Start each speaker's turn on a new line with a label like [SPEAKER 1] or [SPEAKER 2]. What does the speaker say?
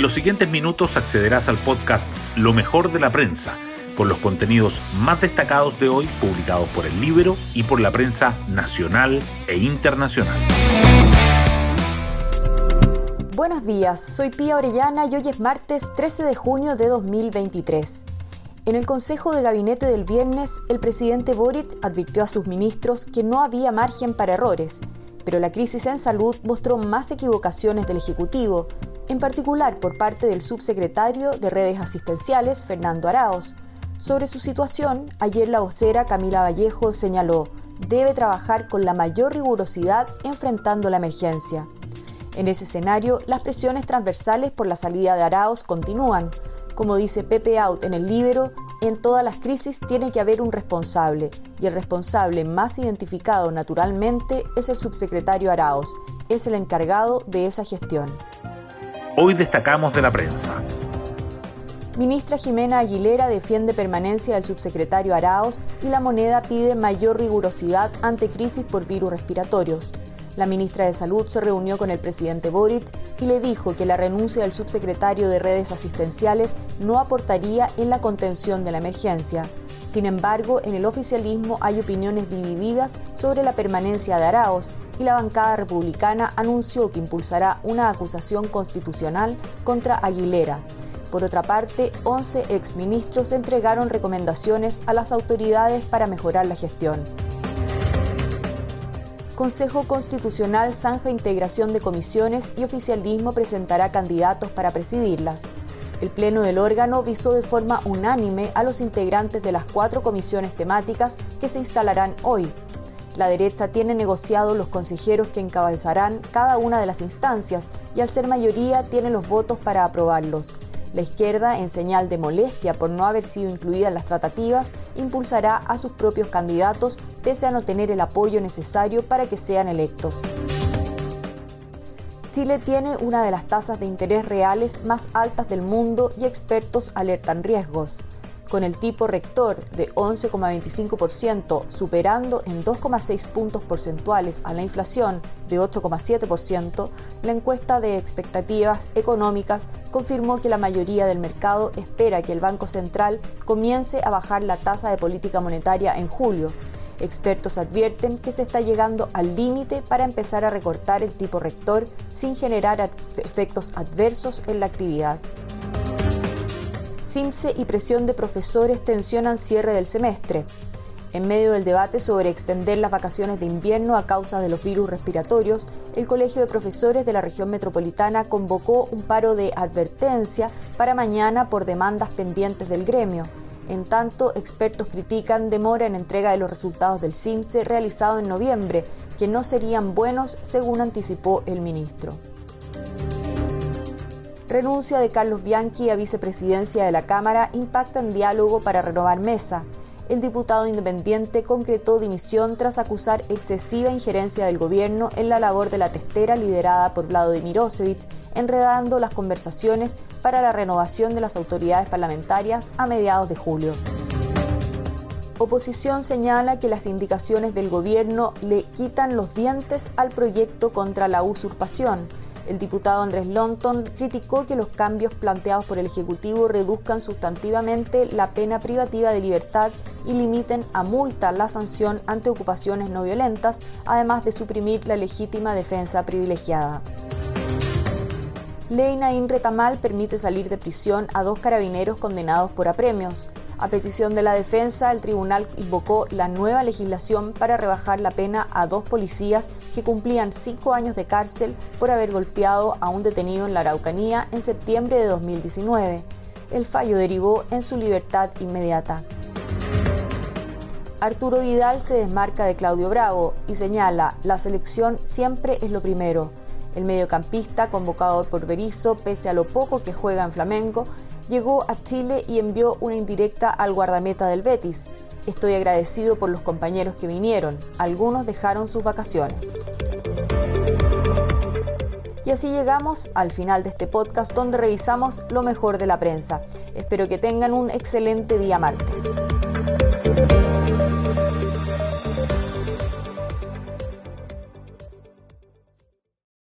[SPEAKER 1] En los siguientes minutos accederás al podcast Lo mejor de la prensa, con los contenidos más destacados de hoy publicados por el libro y por la prensa nacional e internacional.
[SPEAKER 2] Buenos días, soy Pía Orellana y hoy es martes 13 de junio de 2023. En el Consejo de Gabinete del viernes, el presidente Boric advirtió a sus ministros que no había margen para errores, pero la crisis en salud mostró más equivocaciones del Ejecutivo, en particular por parte del subsecretario de redes asistenciales, Fernando Araos. Sobre su situación, ayer la vocera Camila Vallejo señaló, debe trabajar con la mayor rigurosidad enfrentando la emergencia. En ese escenario, las presiones transversales por la salida de Araos continúan. Como dice Pepe Out en el libro, en todas las crisis tiene que haber un responsable, y el responsable más identificado naturalmente es el subsecretario Araos, es el encargado de esa gestión.
[SPEAKER 1] Hoy destacamos de la prensa.
[SPEAKER 2] Ministra Jimena Aguilera defiende permanencia del subsecretario Araos y la moneda pide mayor rigurosidad ante crisis por virus respiratorios. La ministra de Salud se reunió con el presidente Boric y le dijo que la renuncia del subsecretario de redes asistenciales no aportaría en la contención de la emergencia. Sin embargo, en el oficialismo hay opiniones divididas sobre la permanencia de Araos y la bancada republicana anunció que impulsará una acusación constitucional contra Aguilera. Por otra parte, 11 exministros entregaron recomendaciones a las autoridades para mejorar la gestión. Consejo Constitucional zanja integración de comisiones y oficialismo presentará candidatos para presidirlas. El Pleno del órgano visó de forma unánime a los integrantes de las cuatro comisiones temáticas que se instalarán hoy, la derecha tiene negociado los consejeros que encabezarán cada una de las instancias y al ser mayoría tiene los votos para aprobarlos. La izquierda, en señal de molestia por no haber sido incluida en las tratativas, impulsará a sus propios candidatos pese a no tener el apoyo necesario para que sean electos. Chile tiene una de las tasas de interés reales más altas del mundo y expertos alertan riesgos con el tipo rector de 11,25%, superando en 2,6 puntos porcentuales a la inflación de 8,7%, la encuesta de expectativas económicas confirmó que la mayoría del mercado espera que el Banco Central comience a bajar la tasa de política monetaria en julio. Expertos advierten que se está llegando al límite para empezar a recortar el tipo rector sin generar efectos adversos en la actividad. CIMSE y presión de profesores tensionan cierre del semestre. En medio del debate sobre extender las vacaciones de invierno a causa de los virus respiratorios, el Colegio de Profesores de la región metropolitana convocó un paro de advertencia para mañana por demandas pendientes del gremio. En tanto, expertos critican demora en entrega de los resultados del CIMSE realizado en noviembre, que no serían buenos según anticipó el ministro. Renuncia de Carlos Bianchi a vicepresidencia de la Cámara impacta en diálogo para renovar mesa. El diputado independiente concretó dimisión tras acusar excesiva injerencia del gobierno en la labor de la testera liderada por Vlado Mirosevic, enredando las conversaciones para la renovación de las autoridades parlamentarias a mediados de julio. Oposición señala que las indicaciones del gobierno le quitan los dientes al proyecto contra la usurpación el diputado Andrés Lonton criticó que los cambios planteados por el Ejecutivo reduzcan sustantivamente la pena privativa de libertad y limiten a multa la sanción ante ocupaciones no violentas, además de suprimir la legítima defensa privilegiada. Ley Naín Retamal permite salir de prisión a dos carabineros condenados por apremios. A petición de la defensa, el tribunal invocó la nueva legislación para rebajar la pena a dos policías que cumplían cinco años de cárcel por haber golpeado a un detenido en la Araucanía en septiembre de 2019. El fallo derivó en su libertad inmediata. Arturo Vidal se desmarca de Claudio Bravo y señala, la selección siempre es lo primero. El mediocampista, convocado por Berizzo, pese a lo poco que juega en Flamengo, llegó a Chile y envió una indirecta al guardameta del Betis. Estoy agradecido por los compañeros que vinieron. Algunos dejaron sus vacaciones. Y así llegamos al final de este podcast donde revisamos lo mejor de la prensa. Espero que tengan un excelente día martes.